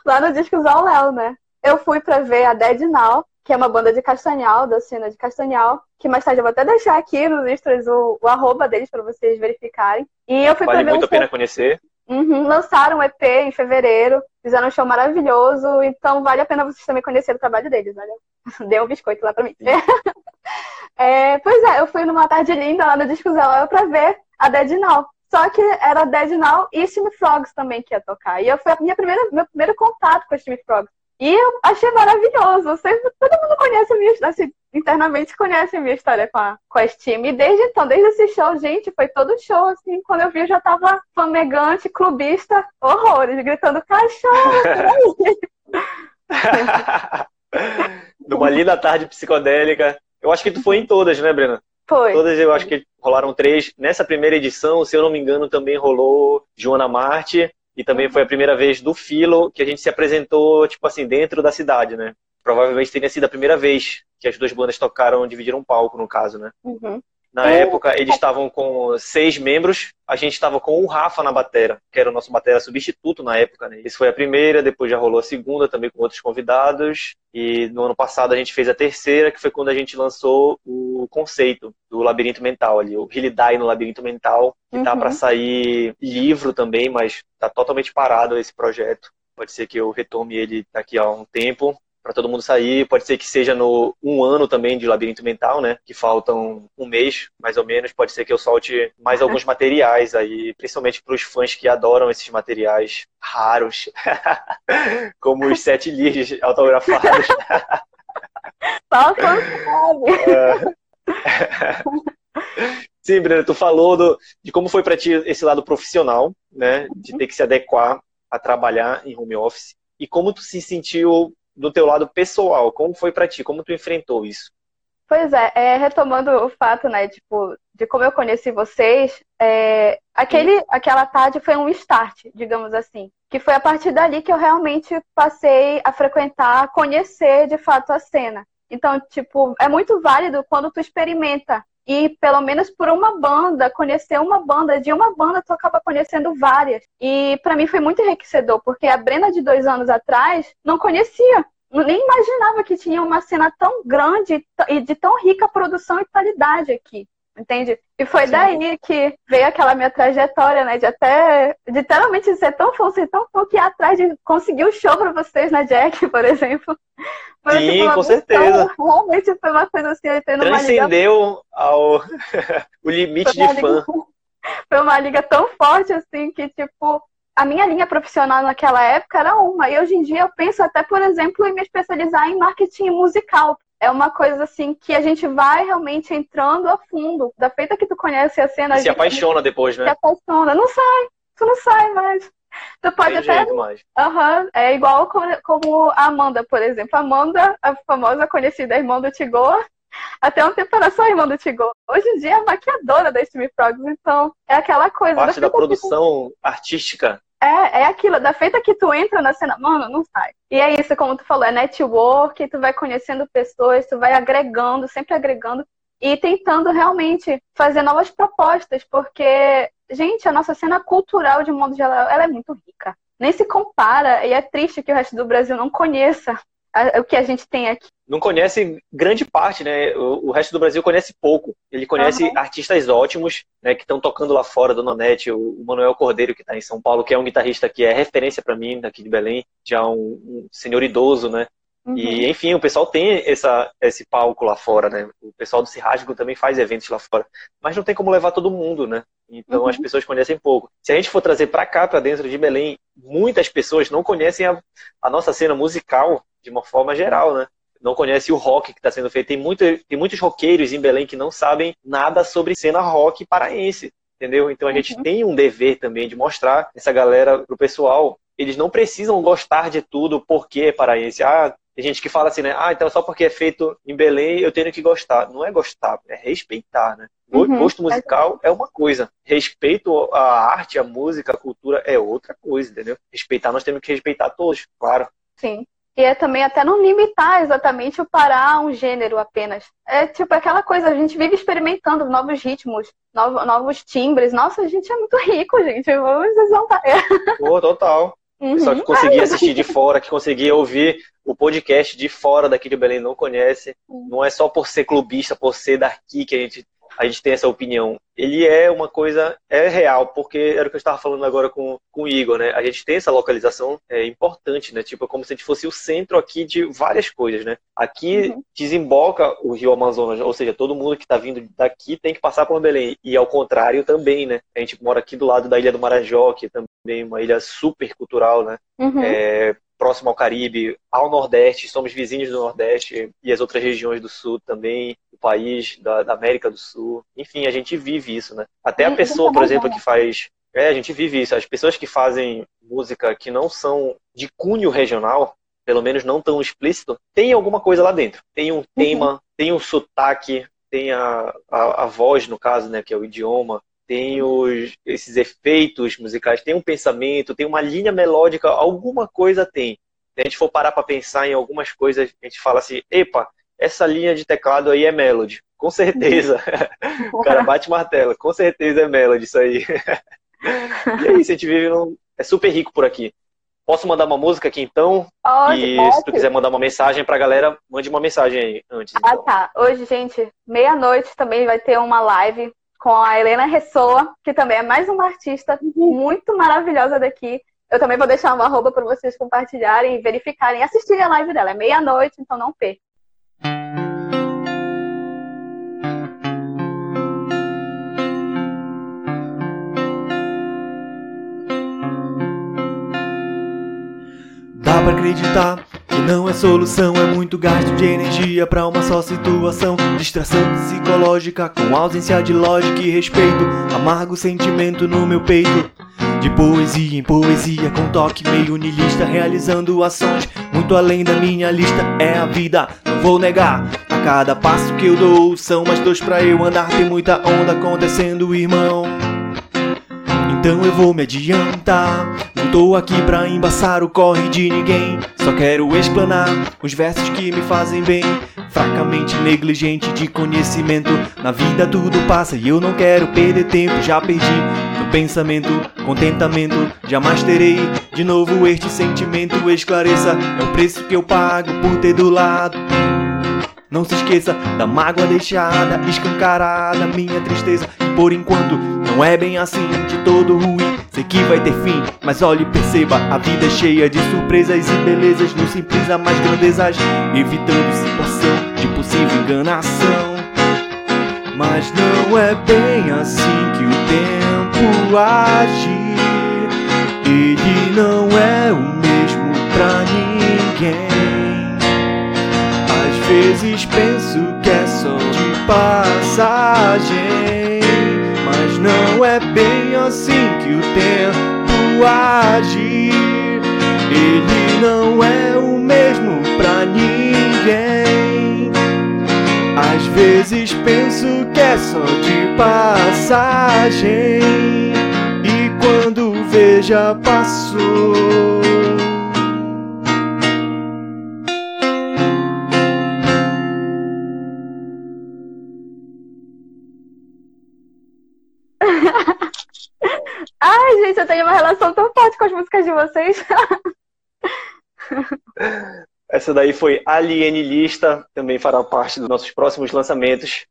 lá no Discos ao Léo, né? Eu fui pra ver a Dead Now, que é uma banda de Castanhal, da cena de Castanhal, que mais tarde eu vou até deixar aqui nos extras o, o arroba deles para vocês verificarem. E eu fui vale pra ver muito um a pena conhecer. Uhum, lançaram um EP em fevereiro, fizeram um show maravilhoso, então vale a pena vocês também conhecerem o trabalho deles, olha. Dê um biscoito lá pra mim. é, pois é, eu fui numa tarde linda lá no Disco Zero pra ver a Dead Now. Só que era Dead Now e Steam Frogs também que ia tocar. E eu foi a minha primeira, meu primeiro contato com a Steam Frogs. E eu achei maravilhoso. Sempre, todo mundo conhece a minha assim, internamente conhece a minha história com a, com a Steam. E desde então, desde esse show, gente, foi todo show, assim, quando eu vi eu já tava famegante, clubista, horrores, gritando cachorro! Numa linda tarde psicodélica. Eu acho que tu foi em todas, né, Brena? Foi. Todas eu acho que rolaram três. Nessa primeira edição, se eu não me engano, também rolou Joana Marte. E também foi a primeira vez do Filo que a gente se apresentou, tipo assim, dentro da cidade, né? Provavelmente teria sido a primeira vez que as duas bandas tocaram, dividiram um palco, no caso, né? Uhum. Na época, eles estavam com seis membros, a gente estava com o Rafa na batera, que era o nosso batera substituto na época, né? Isso foi a primeira, depois já rolou a segunda, também com outros convidados, e no ano passado a gente fez a terceira, que foi quando a gente lançou o conceito do labirinto mental ali, o Die no labirinto mental, que tá Uhum. para sair livro também, mas tá totalmente parado esse projeto. Pode ser que eu retome ele daqui a um tempo, para todo mundo sair. Pode ser que seja no um ano também de labirinto mental, né? Que faltam um mês, mais ou menos. Pode ser que eu solte mais alguns materiais aí, principalmente para os fãs que adoram esses materiais raros, como os sete leads autografados. Só sabe. Sim, Breno, tu falou do, de como foi para ti esse lado profissional, né? De ter que se adequar a trabalhar em home office. E como tu se sentiu do teu lado pessoal? Como foi para ti? Como tu enfrentou isso? Pois é, é, retomando o fato, né, tipo, de como eu conheci vocês, é, aquele, aquela tarde foi um start, digamos assim, que foi a partir dali que eu realmente passei a frequentar, conhecer de fato a cena. Então, tipo, é muito válido quando tu experimenta e pelo menos por uma banda, conhecer uma banda, de uma banda tu acaba conhecendo várias. E para mim foi muito enriquecedor, porque a Brena de dois anos atrás não conhecia nem imaginava que tinha uma cena tão grande e de tão rica produção e qualidade aqui, entende? E foi Sim. daí que veio aquela minha trajetória, né? De até, de literalmente ser tão fã, ser tão fã que ir atrás de conseguir o show pra vocês na Jack, por exemplo. Foi, Sim, uma com certeza. Realmente foi uma coisa assim, tendo uma liga Transcendeu ao o limite de fã. liga- Foi uma liga tão forte assim que, tipo, a minha linha profissional naquela época era uma. E hoje em dia eu penso até, por exemplo, em me especializar em marketing musical. É uma coisa assim que a gente vai realmente entrando a fundo. Da feita que tu conhece a cena, a Se apaixona depois, se né? apaixona. Não sai, tu não sai mais. Tu pode Tem até. Aham, é igual como, a Amanda, por exemplo. A Amanda, a famosa conhecida irmã do Tigor, até um tempo era só a irmã do Tigor. Hoje em dia é maquiadora da Steam Frogs, então é aquela coisa. Parte da que tu- produção artística. É, é aquilo, da feita que tu entra na cena, mano, não sai. E é isso, como tu falou, é network, tu vai conhecendo pessoas, tu vai agregando, sempre agregando e tentando realmente fazer novas propostas, porque, gente, a nossa cena cultural, de modo geral, ela é muito rica. Nem se compara, e é triste que o resto do Brasil não conheça a- o que a gente tem aqui. Não conhece grande parte, né? O, o resto do Brasil conhece pouco. Ele conhece artistas ótimos, né? Que estão tocando lá fora, Dona Nete, o, o Manuel Cordeiro, que está em São Paulo, que é um guitarrista que é referência para mim, daqui de Belém, já um, um senhor idoso, né? Uhum. E, enfim, o pessoal tem essa, esse palco lá fora, né? O pessoal do Cirrasgo também faz eventos lá fora. Mas não tem como levar todo mundo, né? Então Uhum. as pessoas conhecem pouco. Se a gente for trazer para cá, para dentro de Belém, muitas pessoas não conhecem a, a nossa cena musical de uma forma geral, né? Não conhece o rock que está sendo feito. Tem, muito, tem muitos roqueiros em Belém que não sabem nada sobre cena rock paraense, entendeu? Então a gente Uhum. tem um dever também de mostrar essa galera pro pessoal. Eles não precisam gostar de tudo porque é paraense. Ah, tem gente que fala assim, né? Ah, então só porque é feito em Belém eu tenho que gostar. Não é gostar, é respeitar, né? Uhum. Gosto musical é uma coisa. Respeito à arte, à música, à cultura é outra coisa, entendeu? Respeitar, nós temos que respeitar todos, claro. Sim. E é também até não limitar exatamente o parar um gênero apenas. É tipo aquela coisa, a gente vive experimentando novos ritmos, novos, novos timbres. Nossa, a gente é muito rico, gente. Vamos exaltar. Pô, total. Uhum. Pessoal que conseguia assistir de fora, que conseguia ouvir o podcast de fora daqui de Belém, não conhece. Não é só por ser clubista, por ser daqui que a gente a gente tem essa opinião, ele é uma coisa, é real, porque era o que eu estava falando agora com, com o Igor, né? A gente tem essa localização é, importante, né? Tipo, é como se a gente fosse o centro aqui de várias coisas, né? Aqui uhum. desemboca o rio Amazonas, ou seja, todo mundo que está vindo daqui tem que passar por Belém. E ao contrário também, né? A gente mora aqui do lado da Ilha do Marajó, que é também uma ilha super cultural, né? Uhum. É, próximo ao Caribe, ao Nordeste, somos vizinhos do Nordeste e as outras regiões do Sul também, do país, da, da América do Sul. Enfim, a gente vive isso, né? Até a pessoa, por exemplo, que faz. É, a gente vive isso. As pessoas que fazem música que não são de cunho regional, pelo menos não tão explícito, tem alguma coisa lá dentro. Tem um tema, uhum. tem um sotaque, tem a, a, a voz, no caso, né, que é o idioma, tem os, esses efeitos musicais, tem um pensamento, tem uma linha melódica, alguma coisa tem. Se a gente for parar para pensar em algumas coisas, a gente fala assim, epa, essa linha de teclado aí é melody. Com certeza. o cara bate martelo, com certeza é melody isso aí. e é isso, a gente vive num... É super rico por aqui. Posso mandar uma música aqui então? Pode, e pode. se tu quiser mandar uma mensagem pra galera, mande uma mensagem aí antes. Ah, então. tá. Hoje, gente, meia-noite também vai ter uma live com a Helena Ressoa, que também é mais uma artista muito maravilhosa daqui. Eu também vou deixar uma arroba para vocês compartilharem, verificarem, assistirem a live dela. É meia-noite, então não perca. Dá pra acreditar que não é solução, é muito gasto de energia para uma só situação. Distração psicológica com ausência de lógica e respeito. Amargo sentimento no meu peito. De poesia em poesia, com toque meio nilista, realizando ações muito além da minha lista. É a vida, não vou negar. A cada passo que eu dou, são mais dois pra eu andar. Tem muita onda acontecendo, irmão. Então eu vou me adiantar. Não tô aqui pra embaçar o corre de ninguém. Só quero explanar os versos que me fazem bem. Fracamente negligente de conhecimento. Na vida tudo passa e eu não quero perder tempo. Já perdi no pensamento, contentamento. Jamais terei de novo este sentimento. Esclareça, é o preço que eu pago por ter do lado. Não se esqueça da mágoa deixada, escancarada, minha tristeza. E por enquanto não é bem assim, de todo ruim. Sei que vai ter fim, mas olhe e perceba: a vida é cheia de surpresas e belezas. No simples há mais grandezas, evitando situação de possível enganação. Mas não é bem assim que o tempo age. Ele não é o mesmo pra ninguém. Vezes penso que é só de passagem, mas não é bem assim que o tempo age. Ele não é o mesmo pra ninguém. Às vezes penso que é só de passagem, e quando veja passou. Eu tenho uma relação tão forte com as músicas de vocês. Essa daí foi Alienilista, também fará parte dos nossos próximos lançamentos.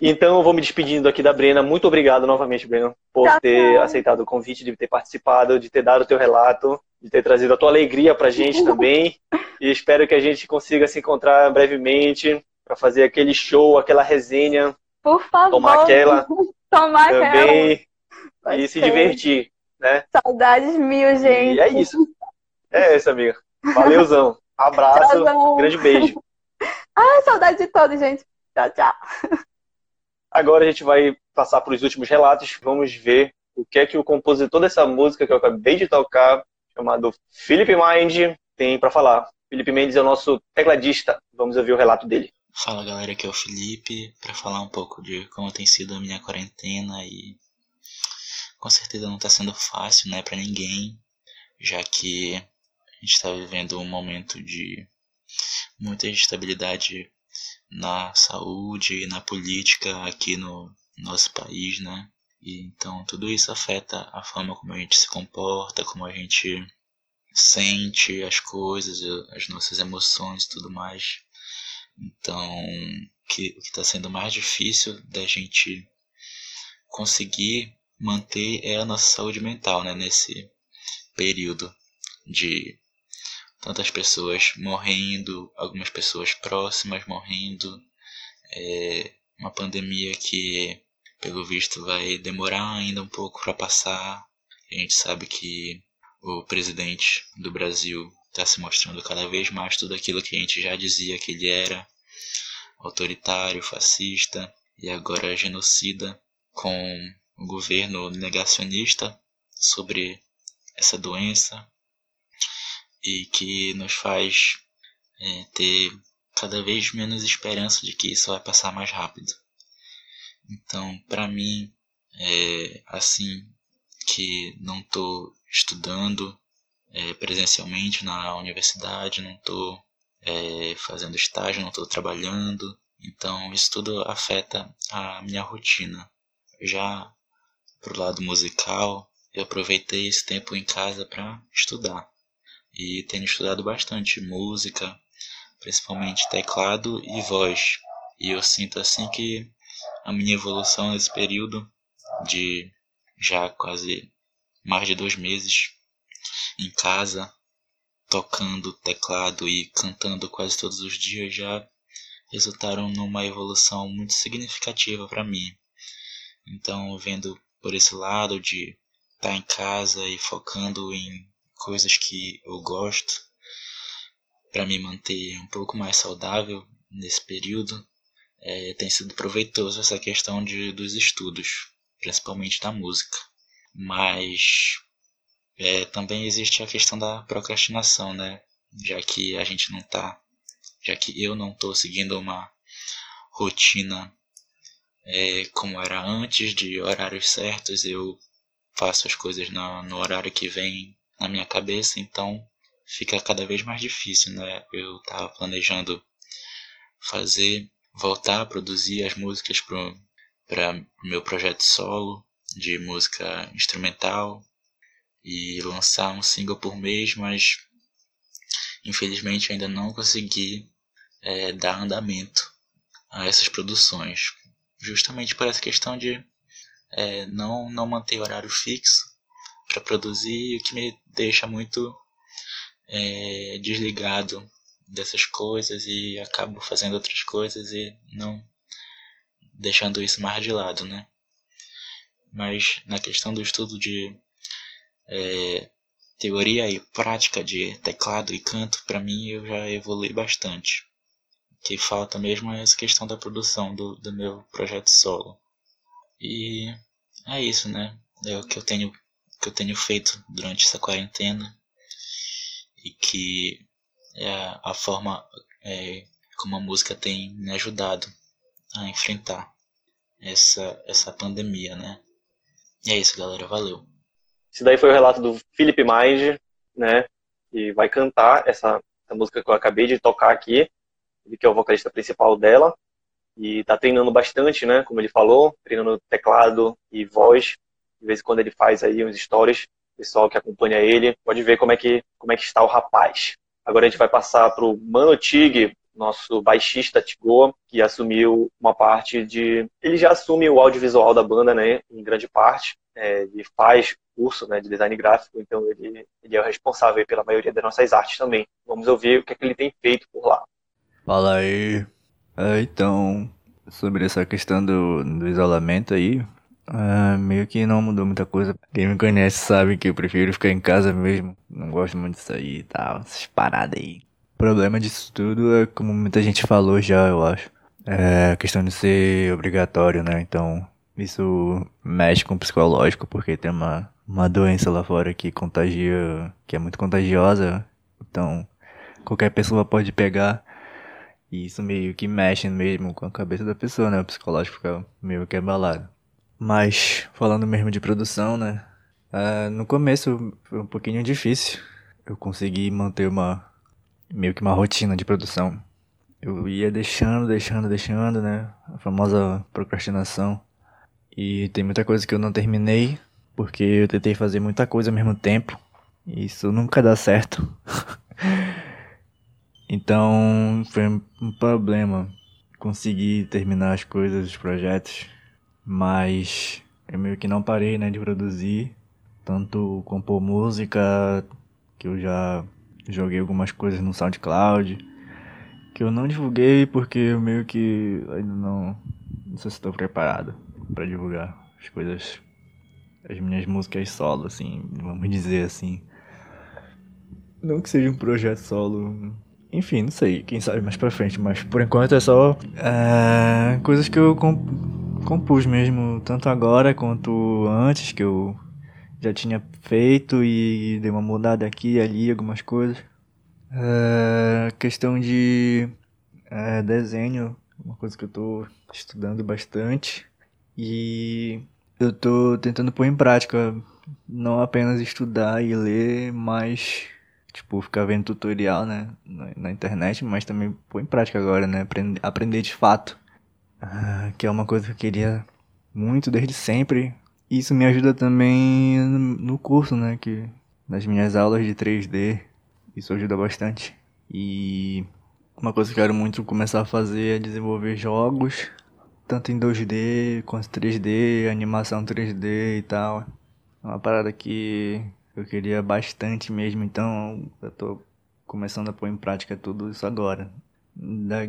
Então eu vou me despedindo aqui da Brena. Muito obrigado novamente, Brena, por Tchau, ter aceitado o convite, de ter participado, de ter dado o teu relato, de ter trazido a tua alegria pra gente também. E espero que a gente consiga se encontrar brevemente para fazer aquele show, aquela resenha, Por favor. tomar aquela Tomar aquela. também Pode e se divertir, né? Saudades mil, gente. E é isso. É isso, amiga. Valeuzão. Abraço, Tchauzão. grande beijo. Ai, saudade de todos, gente. Tchau, tchau. Agora a gente vai passar para os últimos relatos. Vamos ver o que é que o compositor dessa música que eu acabei de tocar, chamado Felipe Mind, tem para falar. Felipe Mendes é o nosso tecladista. Vamos ouvir o relato dele. Fala galera, aqui é o Felipe para falar um pouco de como tem sido a minha quarentena e com certeza não está sendo fácil, né, para ninguém, já que a gente está vivendo um momento de muita instabilidade na saúde e na política aqui no nosso país, né? E então tudo isso afeta a forma como a gente se comporta, como a gente sente as coisas, as nossas emoções e tudo mais. Então, que o que está sendo mais difícil da gente conseguir manter é a nossa saúde mental, né? Nesse período de tantas pessoas morrendo, algumas pessoas próximas morrendo, é uma pandemia que, pelo visto, vai demorar ainda um pouco para passar. A gente sabe que o presidente do Brasil está se mostrando cada vez mais tudo aquilo que a gente já dizia que ele era autoritário, fascista e agora genocida, com o governo negacionista sobre essa doença e que nos faz é, ter cada vez menos esperança de que isso vai passar mais rápido. Então, para mim, é assim que não estou estudando é, presencialmente na universidade, não estou é, fazendo estágio, não estou trabalhando. Então, isso tudo afeta a minha rotina. Já pro lado musical, eu aproveitei esse tempo em casa para estudar. E tenho estudado bastante música, principalmente teclado e voz. E eu sinto assim que a minha evolução nesse período de já quase mais de dois meses em casa, tocando teclado e cantando quase todos os dias já resultaram numa evolução muito significativa para mim. Então, vendo por esse lado de estar tá em casa e focando em coisas que eu gosto para me manter um pouco mais saudável nesse período, é, tem sido proveitoso essa questão de, dos estudos, principalmente da música. Mas é, também existe a questão da procrastinação, né? Já que a gente não tá, já que eu não estou seguindo uma rotina é, como era antes, de horários certos, eu faço as coisas no, no horário que vem na minha cabeça, então fica cada vez mais difícil, né? Eu tava planejando fazer, voltar a produzir as músicas para o meu projeto solo de música instrumental, e lançar um single por mês, mas infelizmente ainda não consegui é, dar andamento a essas produções, justamente por essa questão de é, não, não manter horário fixo para produzir, o que me deixa muito é, desligado dessas coisas e acabo fazendo outras coisas e não deixando isso mais de lado, né? Mas na questão do estudo de é, teoria e prática de teclado e canto, para mim eu já evolui bastante. Que falta mesmo é essa questão da produção do, do meu projeto solo. E é isso, né? É o que eu tenho, que eu tenho feito durante essa quarentena e que é a, forma é, como a música tem me ajudado a enfrentar essa, essa pandemia, né? E é isso, galera. Valeu. Esse daí foi o relato do Philip Mind, né? Que vai cantar essa, essa música que eu acabei de tocar aqui. Ele que é o vocalista principal dela. E tá treinando bastante, né? Como ele falou, treinando teclado e voz. De vez em quando ele faz aí uns stories. O pessoal que acompanha ele pode ver como é que, como é que está o rapaz. Agora a gente vai passar pro Mano Tig, nosso baixista Tigoa, que assumiu uma parte de. Ele já assume o audiovisual da banda, né? Em grande parte. É, ele faz curso né, de design gráfico, então ele, ele é o responsável pela maioria das nossas artes também. Vamos ouvir o que, é que ele tem feito por lá. Fala aí. É, então, sobre essa questão do, do isolamento aí, é, meio que não mudou muita coisa. Quem me conhece sabe que eu prefiro ficar em casa mesmo. Não gosto muito de sair e tal, essas paradas aí. O problema disso tudo é, como muita gente falou já, eu acho. É a questão de ser obrigatório, né? Então, isso mexe com o psicológico, porque tem uma uma doença lá fora que contagia, que é muito contagiosa. Então, qualquer pessoa pode pegar. E isso meio que mexe mesmo com a cabeça da pessoa, né? O psicológico fica meio que abalado. Mas, falando mesmo de produção, né? Uh, no começo foi um pouquinho difícil. Eu consegui manter uma. meio que uma rotina de produção. Eu ia deixando, deixando, deixando, né? A famosa procrastinação. E tem muita coisa que eu não terminei porque eu tentei fazer muita coisa ao mesmo tempo. E isso nunca dá certo. então foi um problema consegui terminar as coisas, os projetos, mas eu meio que não parei, né, de produzir, tanto compor música, que eu já joguei algumas coisas no SoundCloud, que eu não divulguei porque eu meio que ainda não, não sei se estou preparado para divulgar as coisas, as minhas músicas solo, assim, vamos dizer assim. Não que seja um projeto solo, enfim, não sei, quem sabe mais pra frente, mas por enquanto é só é, coisas que eu comp compus mesmo, tanto agora quanto antes, que eu já tinha feito e dei uma mudada aqui e ali, algumas coisas. É, questão de é, desenho, uma coisa que eu tô estudando bastante e eu tô tentando pôr em prática, não apenas estudar e ler, mas tipo, ficar vendo tutorial, né, na, internet, mas também pôr em prática agora, né, aprender, aprender de fato, ah, que é uma coisa que eu queria muito desde sempre. Isso me ajuda também no curso, né, que nas minhas aulas de 3D, isso ajuda bastante. E uma coisa que eu quero muito começar a fazer é desenvolver jogos, tanto em 2D quanto 3D, animação 3D e tal. É uma parada que eu queria bastante mesmo, então eu tô começando a pôr em prática tudo isso agora.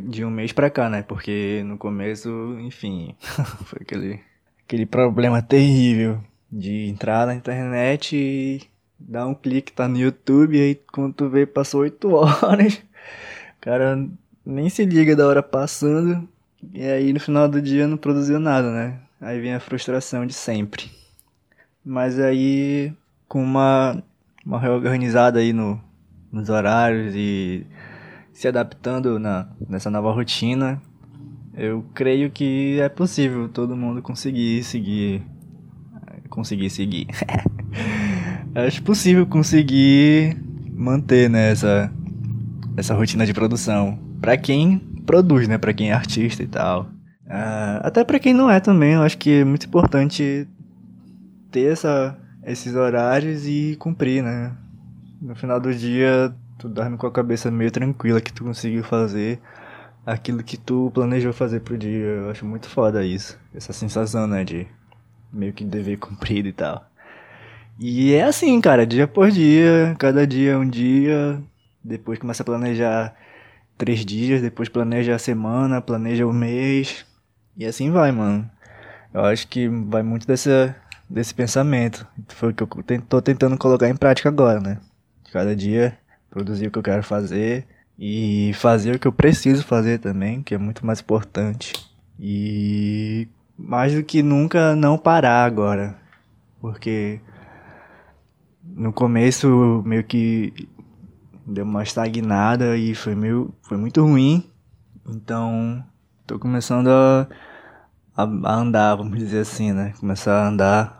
De um mês pra cá, né? Porque no começo, enfim, foi aquele, aquele problema terrível de entrar na internet e dar um clique, tá no YouTube, e aí quando tu vê, passou 8 horas. O cara nem se liga da hora passando. E aí no final do dia não produziu nada, né? Aí vem a frustração de sempre. Mas aí com uma, uma reorganizada aí no, nos horários e se adaptando na, nessa nova rotina, eu creio que é possível todo mundo conseguir seguir. Conseguir seguir. Acho possível conseguir manter né, essa, rotina de produção. Pra quem produz, né? Pra quem é artista e tal. Uh, até pra quem não é também, eu acho que é muito importante ter essa esses horários e cumprir, né? No final do dia, tu dorme com a cabeça meio tranquila que tu conseguiu fazer aquilo que tu planejou fazer pro dia. Eu acho muito foda isso. Essa sensação, né, de meio que dever cumprido e tal. E é assim, cara, dia por dia, cada dia é um dia, depois começa a planejar três dias, depois planeja a semana, planeja o mês, e assim vai, mano. Eu acho que vai muito dessa desse pensamento. Foi o que eu tô tentando colocar em prática agora, né? Cada dia produzir o que eu quero fazer e fazer o que eu preciso fazer também, que é muito mais importante. E mais do que nunca não parar agora, porque no começo meio que deu uma estagnada e foi meio foi muito ruim. Então, tô começando a, a, andar, vamos dizer assim, né? Começar a andar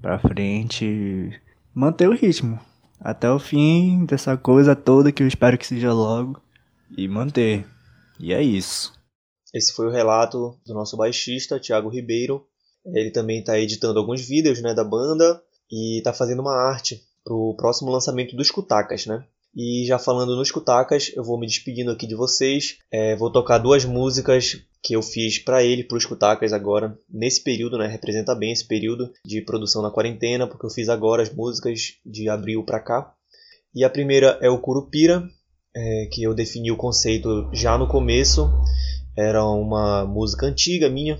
pra frente, manter o ritmo até o fim dessa coisa toda que eu espero que seja logo e manter. E é isso. Esse foi o relato do nosso baixista, Thiago Ribeiro. Ele também está editando alguns vídeos né, da banda e está fazendo uma arte para o próximo lançamento dos Cutacas, né? E já falando nos Cutacas, eu vou me despedindo aqui de vocês. É, vou tocar duas músicas que eu fiz para ele, para os Cutacas agora, nesse período, né? Representa bem esse período de produção na quarentena, porque eu fiz agora as músicas de abril para cá. E a primeira é o Curupira, é, que eu defini o conceito já no começo. Era uma música antiga minha,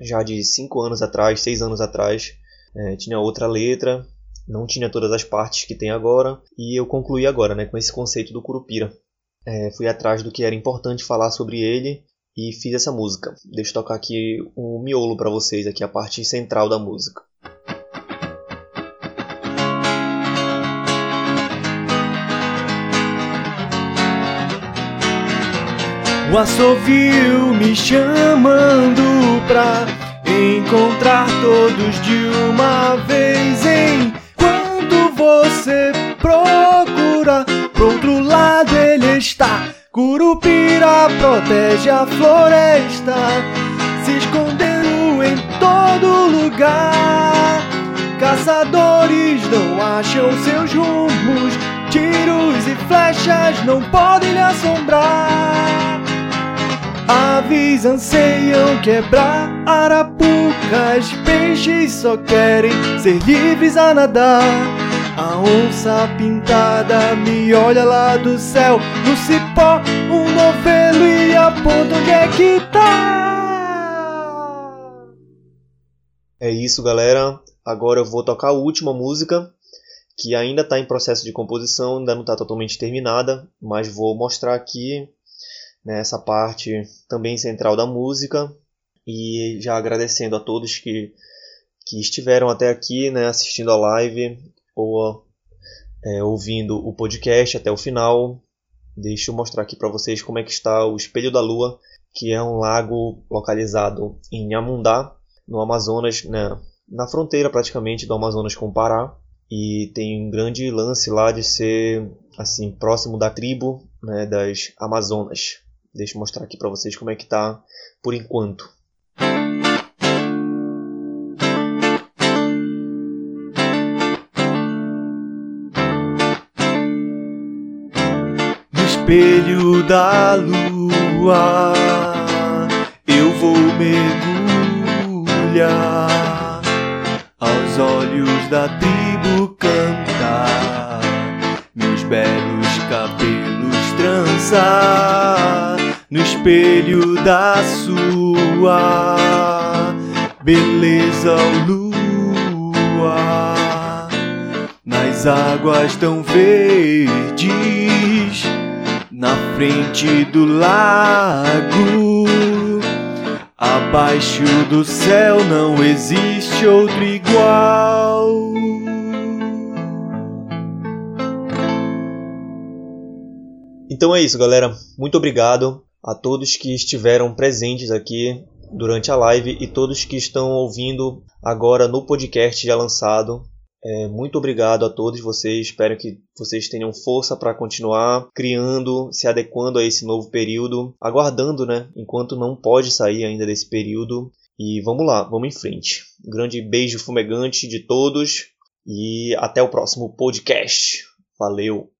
já de 5 anos atrás, 6 anos atrás. É, tinha outra letra, não tinha todas as partes que tem agora. E eu concluí agora né, com esse conceito do Curupira. É, fui atrás do que era importante falar sobre ele e fiz essa música. Deixa eu tocar aqui o um miolo para vocês, aqui a parte central da música. O assovio me chamando pra encontrar todos de uma vez. Enquanto você procura, pro outro lado ele está Curupira protege a floresta, se escondendo em todo lugar. Caçadores não acham seus rumos, tiros e flechas não podem lhe assombrar. Aves anseiam quebrar arapucas, peixes só querem ser livres a nadar. A onça pintada me olha lá do céu, no cipó, um novelo e aponta onde é que tá. É isso, galera. Agora eu vou tocar a última música, que ainda está em processo de composição, ainda não está totalmente terminada, mas vou mostrar aqui nessa parte também central da música e já agradecendo a todos que, que estiveram até aqui né, assistindo a live ou é, ouvindo o podcast até o final. Deixa eu mostrar aqui para vocês como é que está o Espelho da Lua, que é um lago localizado em Amundá, no Amazonas, né, na fronteira praticamente do Amazonas com o Pará. E tem um grande lance lá de ser assim próximo da tribo né, das Amazonas. Deixa eu mostrar aqui para vocês como é que tá por enquanto. Espelho da lua eu vou mergulhar aos olhos da tribo cantar meus belos cabelos trançar no espelho da sua beleza, lua, nas águas tão verdes, na frente do lago, abaixo do céu não existe outro igual. Então é isso, galera. Muito obrigado a todos que estiveram presentes aqui durante a live e todos que estão ouvindo agora no podcast já lançado. É, muito obrigado a todos vocês. Espero que vocês tenham força para continuar criando, se adequando a esse novo período, aguardando, né? Enquanto não pode sair ainda desse período. E vamos lá, vamos em frente. Um grande beijo fumegante de todos e até o próximo podcast. Valeu!